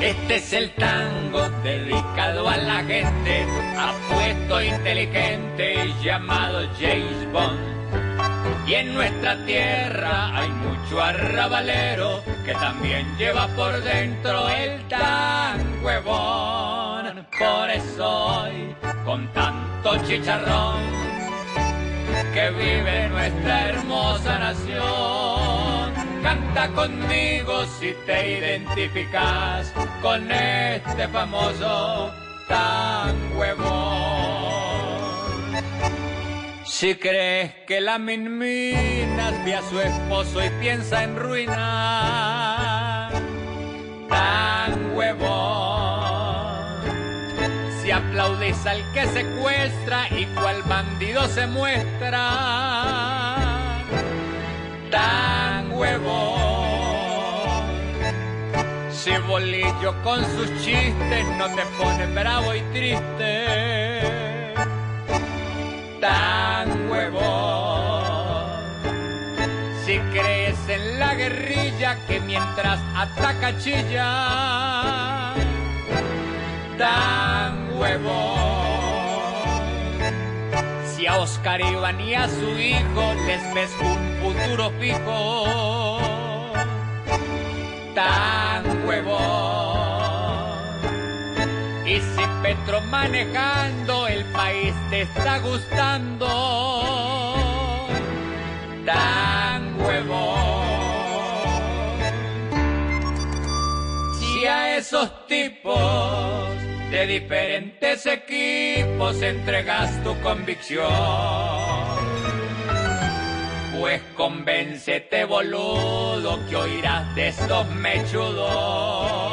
Este es el tango dedicado a la gente, apuesto inteligente llamado James Bond. Y en nuestra tierra hay mucho arrabalero que también lleva por dentro el tan huevón. Por eso hoy, con tanto chicharrón, que vive nuestra hermosa nación, canta conmigo si te identificas con este famoso tan huevón. Si crees que la minminas ve a su esposo y piensa en ruinar, tan huevón. Si aplaudís al que secuestra y cual bandido se muestra, Si bolillo con sus chistes no te pone bravo y triste tan huevón. Si crees en la guerrilla que mientras ataca chilla, tan huevón. Si a Oscar Iván y a su hijo les ves un futuro fijo, tan Manejando el país te está gustando, tan huevón. Si a esos tipos de diferentes equipos entregas tu convicción, pues convéncete boludo que oirás de estos mechudos